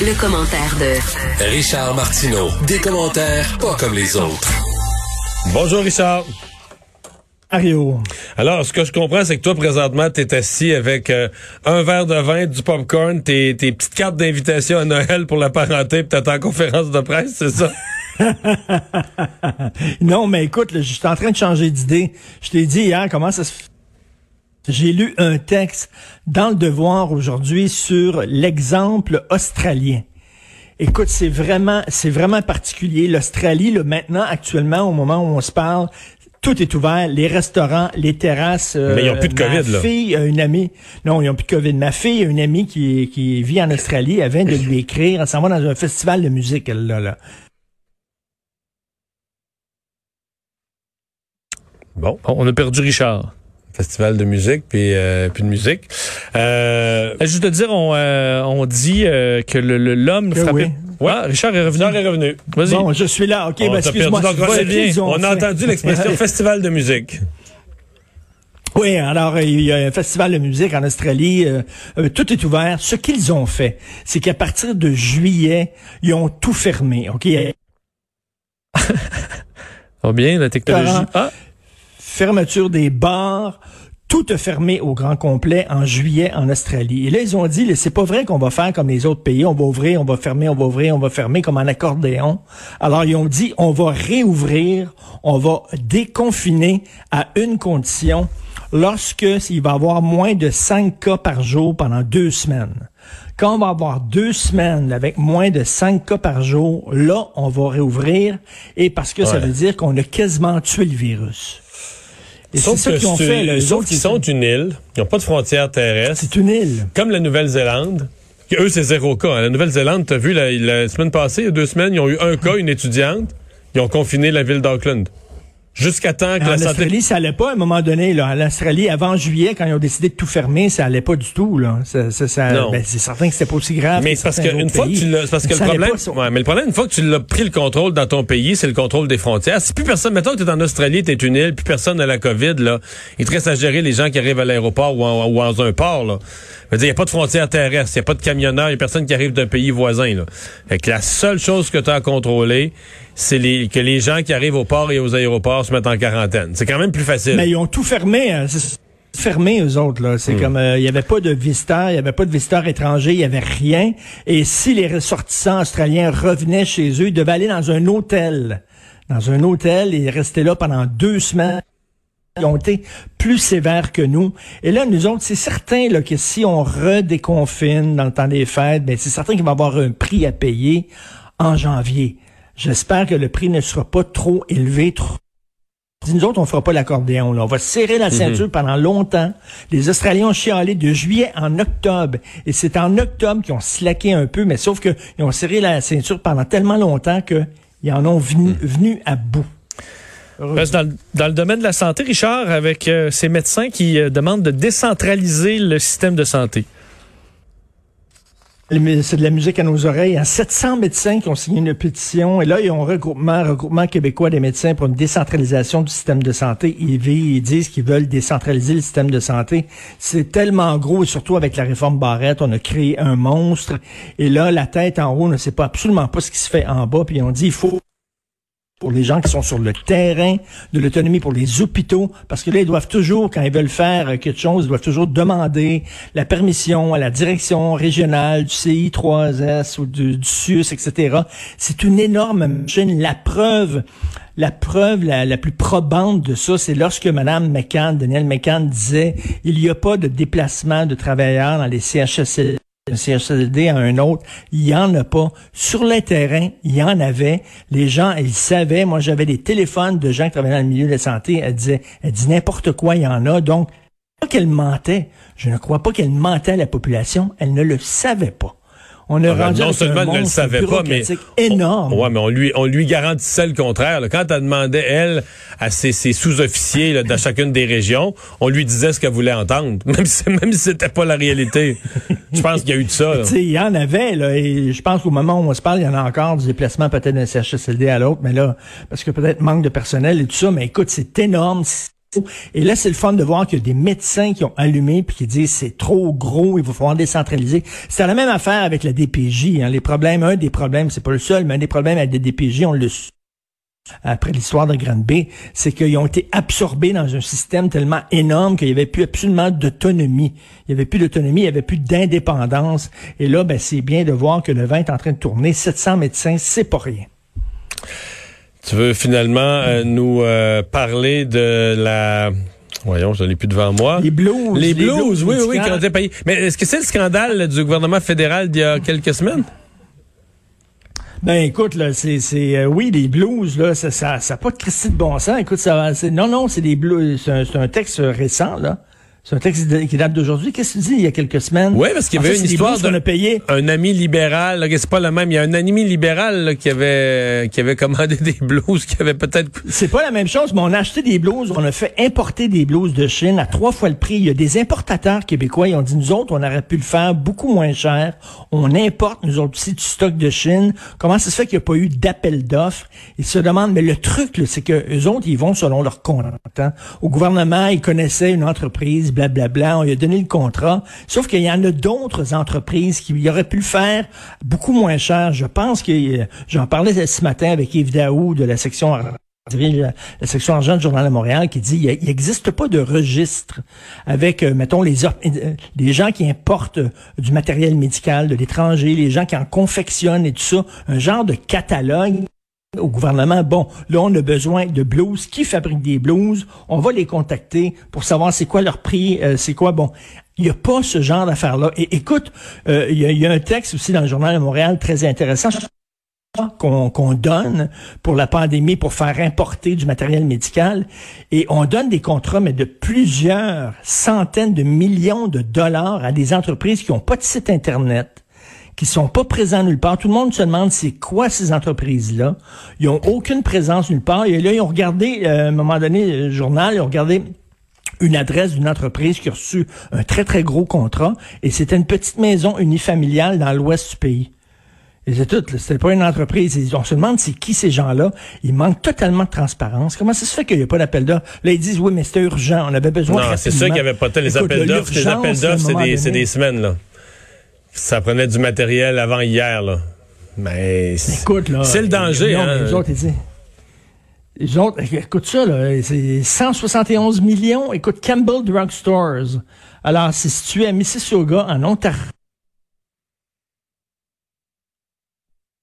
Le, commentaire de Richard Martineau. Des commentaires pas comme les autres. Bonjour Richard. Mario. Alors, ce que je comprends, c'est que toi, présentement, tu es assis avec euh, un verre de vin, du popcorn, tes, tes petites cartes d'invitation à Noël pour la parenté, puis t'es en conférence de presse, c'est ça? non, mais écoute, je suis en train de changer d'idée. Je t'ai dit hier comment ça se fait. J'ai lu un texte dans le Devoir aujourd'hui sur l'exemple australien. Écoute, c'est vraiment, c'est vraiment particulier. L'Australie, maintenant, actuellement, au moment où on se parle, tout est ouvert, les restaurants, les terrasses. Mais ils n'ont plus de COVID, ma fille a une amie. Non, ils n'ont plus de COVID. Ma fille a une amie qui, qui vit en Australie. Elle vient de lui écrire. Elle s'en va dans un festival de musique, elle, là. là. Bon. On a perdu Richard. Festival de musique, puis, euh, puis de musique. Euh, Juste de dire, on, euh, on dit euh, que le- le- l'homme Que frappé... oui. Ouais, Richard est revenu. Richard est revenu. Vas-y. Bon, je suis là. OK, On ben, excuse-moi. ont On a fait. entendu l'expression festival de musique. Oui, alors euh, il y a un festival de musique en Australie, euh, euh, tout est ouvert. Ce qu'ils ont fait, c'est qu'à partir de juillet, ils ont tout fermé. Ok, Oh bien, la technologie. Ah, fermeture des bars, tout a fermé au grand complet en juillet en Australie. Et là, ils ont dit, c'est pas vrai qu'on va faire comme les autres pays, on va ouvrir, on va fermer, on va ouvrir, on va fermer comme en accordéon. Alors, ils ont dit, on va réouvrir, on va déconfiner à une condition, lorsque il va y avoir moins de 5 cas par jour pendant deux semaines. Quand on va avoir deux semaines avec moins de 5 cas par jour, là, on va réouvrir, et parce que ça veut dire qu'on a quasiment tué le virus. Et c'est ça qu'ils ont c'est- fait. là. Eux sauf autres, qu'ils ils- sont une île. Ils n'ont pas de frontières terrestres. C'est une île. Comme la Nouvelle-Zélande. Eux, c'est zéro cas. hein. La Nouvelle-Zélande, t'as vu, la, la semaine passée, il y a deux semaines, ils ont eu un cas, une étudiante. Ils ont confiné la ville d'Auckland. Jusqu'à temps que En la santé... Australie, ça allait pas à un moment donné. Là. En Australie, avant juillet, quand ils ont décidé de tout fermer, ça allait pas du tout. Là. Ça, ça, ça- Non. ben, c'est certain que c'était pas aussi grave. Mais que c'est parce qu'une autres fois que tu l'as, c'est parce que le problème, pas, ouais, mais le problème, une fois que tu l'as pris le contrôle dans ton pays, c'est le contrôle des frontières. Si plus personne, mettons que t'es en Australie, t'es une île, plus personne n'a la COVID, là, il te reste à gérer les gens qui arrivent à l'aéroport ou, en- ou dans un port, là. Je veux dire, il n'y a pas de frontières terrestres, il n'y a pas de camionneurs, il n'y a personne qui arrive d'un pays voisin, là. Fait que la seule chose que tu as à contrôler, c'est les, que les gens qui arrivent au port et aux aéroports se mettent en quarantaine. C'est quand même plus facile. Mais ils ont tout fermé. hein. C'est fermé, eux autres. là. Hmm. C'est comme, euh, il y avait pas de visiteurs, il y avait pas de visiteurs étrangers, il y avait rien. Et si les ressortissants australiens revenaient chez eux, ils devaient aller dans un hôtel. Dans un hôtel et rester là pendant deux semaines. Ils ont été plus sévères que nous. Et là, nous autres, c'est certain là, que si on redéconfine dans le temps des fêtes, ben, c'est certain qu'il va y avoir un prix à payer en janvier. J'espère que le prix ne sera pas trop élevé, trop nous autres, on fera pas l'accordéon. Là. On va serrer la ceinture pendant longtemps. Les Australiens ont chialé de juillet en octobre. Et c'est en octobre qu'ils ont slacké un peu, mais sauf qu'ils ont serré la ceinture pendant tellement longtemps qu'ils en ont venu, venu à bout. Reste dans, le- dans le domaine de la santé, Richard, avec euh, ces médecins qui euh, demandent de décentraliser le système de santé. C'est de la musique à nos oreilles. Il y a 700 médecins qui ont signé une pétition. Et là, ils ont un regroupement, regroupement québécois des médecins pour une décentralisation du système de santé. Ils, ils disent qu'ils veulent décentraliser le système de santé. C'est tellement gros, et surtout avec la réforme Barrette, on a créé un monstre. Et là, la tête en haut ne sait pas absolument pas ce qui se fait en bas. Puis on dit, il faut pour les gens qui sont sur le terrain, de l'autonomie pour les hôpitaux, parce que là, ils doivent toujours, quand ils veulent faire euh, quelque chose, ils doivent toujours demander la permission à la direction régionale du CI3S ou du, du SUS, etc. C'est une énorme machine. La preuve, la preuve la, plus probante de ça, c'est lorsque Mme McCann, Danielle McCann disait, il n'y a pas de déplacement de travailleurs dans les CHSLD CHSLD à un autre, il y en a pas. Sur le terrain, il y en avait. Les gens, ils savaient. Moi, j'avais des téléphones de gens qui travaillaient dans le milieu de la santé. Elle disait, elle dit n'importe quoi, il y en a. Donc, pas qu'elle mentait. Je ne crois pas qu'elle mentait à la population. Elle ne le savait pas. On a Ah ben, rendu non seulement ne le savait pas, mais énorme. Ouais, mais on lui, on lui garantissait le contraire. là. Quand elle demandait, elle, à ses, ses sous-officiers dans chacune des régions, on lui disait ce qu'elle voulait entendre, même si, même si c'était pas la réalité. Je pense qu'il y a eu de ça. il y en avait, là, et je pense qu'au moment où on se parle, il y en a encore du déplacement peut-être d'un CHSLD à l'autre, mais là, parce que peut-être manque de personnel et tout ça, mais écoute, c'est énorme. Et là, c'est le fun de voir qu'il y a des médecins qui ont allumé puis qui disent c'est trop gros, il va falloir décentraliser. C'est la même affaire avec la DPJ. Hein. Les problèmes, un des problèmes, c'est pas le seul, mais un des problèmes avec la DPJ, on le après l'histoire de Granby, c'est qu'ils ont été absorbés dans un système tellement énorme qu'il n'y avait plus absolument d'autonomie. Il n'y avait plus d'autonomie, il n'y avait plus d'indépendance. Et là, ben, c'est bien de voir que le vin est en train de tourner. 700 médecins, c'est pas rien. Tu veux finalement euh, nous euh, parler de la... Voyons, je l'ai plus devant moi. Les blues. Les blues, oui, oui, qui ont été payés. Mais est-ce que c'est le scandale du gouvernement fédéral d'il y a quelques semaines? Ben écoute, là, c'est, c'est euh, oui, les blues, là, ça, ça, ça a pas de Christie de bon sens. Écoute, ça, va- c'est, non, non, c'est des blues. C'est un, c'est un texte récent, là. C'est un texte qui date d'aujourd'hui. Qu'est-ce que tu dis? Il y a quelques semaines? Oui, parce qu'il y En avait fait, une histoire a payé. Un ami libéral, c'est pas le même. Il y a un ami libéral là, qui avait qui avait commandé des blues qui avait peut-être C'est pas la même chose, mais on a acheté des blouses, on a fait importer des blouses de Chine à trois fois le prix. Il y a des importateurs québécois, ils ont dit, nous autres, on aurait pu le faire beaucoup moins cher. On importe, nous autres aussi, du stock de Chine. Comment ça se fait qu'il n'y a pas eu d'appel d'offres? Ils se demandent, mais le truc, c'est que eux autres, ils vont selon leur compte. hein. Au gouvernement, ils connaissaient une entreprise, blablabla, on lui a donné le contrat. Sauf qu'il y en a d'autres entreprises qui auraient pu le faire beaucoup moins cher. Je pense que, euh, j'en parlais ce matin avec Yves Daou de la section la, section argent du Journal de Montréal qui dit il n'existe pas de registre avec, euh, mettons, euh, les gens qui importent du matériel médical de l'étranger, les gens qui en confectionnent et tout ça, un genre de catalogue au gouvernement, bon, là, on a besoin de blues. Qui fabrique des blues? On va les contacter pour savoir c'est quoi leur prix, euh, c'est quoi, bon. Il n'y a pas ce genre d'affaires-là. Et écoute, euh, il y, y a un texte aussi dans le Journal de Montréal très intéressant qu'on qu'on donne pour la pandémie pour faire importer du matériel médical et on donne des contrats mais de plusieurs centaines de millions de dollars à des entreprises qui n'ont pas de site internet qui sont pas présents nulle part. Tout le monde se demande c'est quoi ces entreprises-là. Ils ont aucune présence nulle part. Et là, ils ont regardé, euh, à un moment donné, le journal, ils ont regardé une adresse d'une entreprise qui a reçu un très, très gros contrat. Et c'était une petite maison unifamiliale dans l'ouest du pays. Et c'est tout. C'était pas une entreprise. On se demande c'est qui ces gens-là. Ils manquent totalement de transparence. Comment ça se fait qu'il n'y a pas d'appel d'offres? Là, ils disent oui, mais c'était urgent. On avait besoin Non, c'est sûr qu'il n'y avait pas tant les appels d'offres. Les appels d'offres, c'est des, des semaines, là. Ça prenait du matériel avant hier, là. Mais c'est Écoute, là. c'est le danger, non, hein. les autres, ils disent. Les autres, écoute ça, là, c'est 171 millions. Écoute, Campbell Drug Stores. Alors, c'est situé à Mississauga, en Ontario.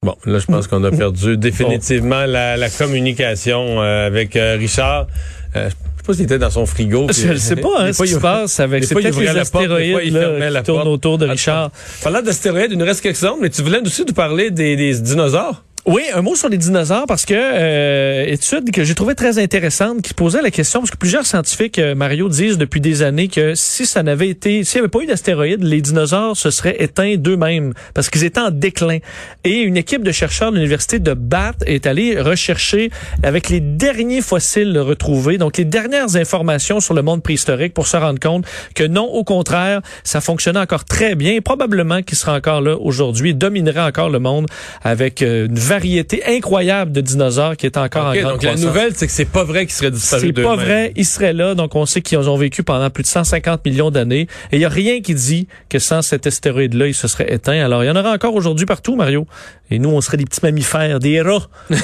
Bon, là, je pense qu'on a perdu définitivement la, la communication euh, avec euh, Richard. Euh, sais pas s'il était dans son frigo. Je ne sais pas hein, ce qui il- se passe avec c'est peut-être les la porte, fois, astéroïdes là, fermait la qui tournent porte. autour de. Richard. Parlant d'astéroïdes, il nous reste quelques secondes, mais tu voulais aussi nous parler des, des dinosaures? Oui, un mot sur les dinosaures parce que euh, étude que j'ai trouvé très intéressante qui posait la question parce que plusieurs scientifiques euh, Mario disent depuis des années que si ça n'avait été s'il n'y avait pas eu d'astéroïdes, les dinosaures se seraient éteints d'eux-mêmes parce qu'ils étaient en déclin. Et une équipe de chercheurs de l'université de Bath est allée rechercher avec les derniers fossiles retrouvés, donc les dernières informations sur le monde préhistorique pour se rendre compte que non, au contraire, ça fonctionnait encore très bien, probablement qu'il sera encore là aujourd'hui, dominerait encore le monde avec euh, une variété incroyable de dinosaures qui est encore en grande donc la nouvelle, c'est que c'est pas vrai qu'ils seraient disparus C'est pas vrai, ils seraient là, donc on sait qu'ils ont vécu pendant plus de 150 millions d'années, et il y a rien qui dit que sans cet astéroïde-là, ils se seraient éteints. Alors il y en aura encore aujourd'hui partout, Mario, et nous, on serait des petits mammifères, des rats,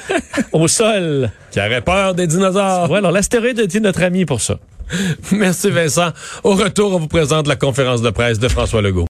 au sol. Qui auraient peur des dinosaures. Ouais, alors l'astéroïde était notre ami pour ça. Merci Vincent. Au retour, on vous présente la conférence de presse de François Legault.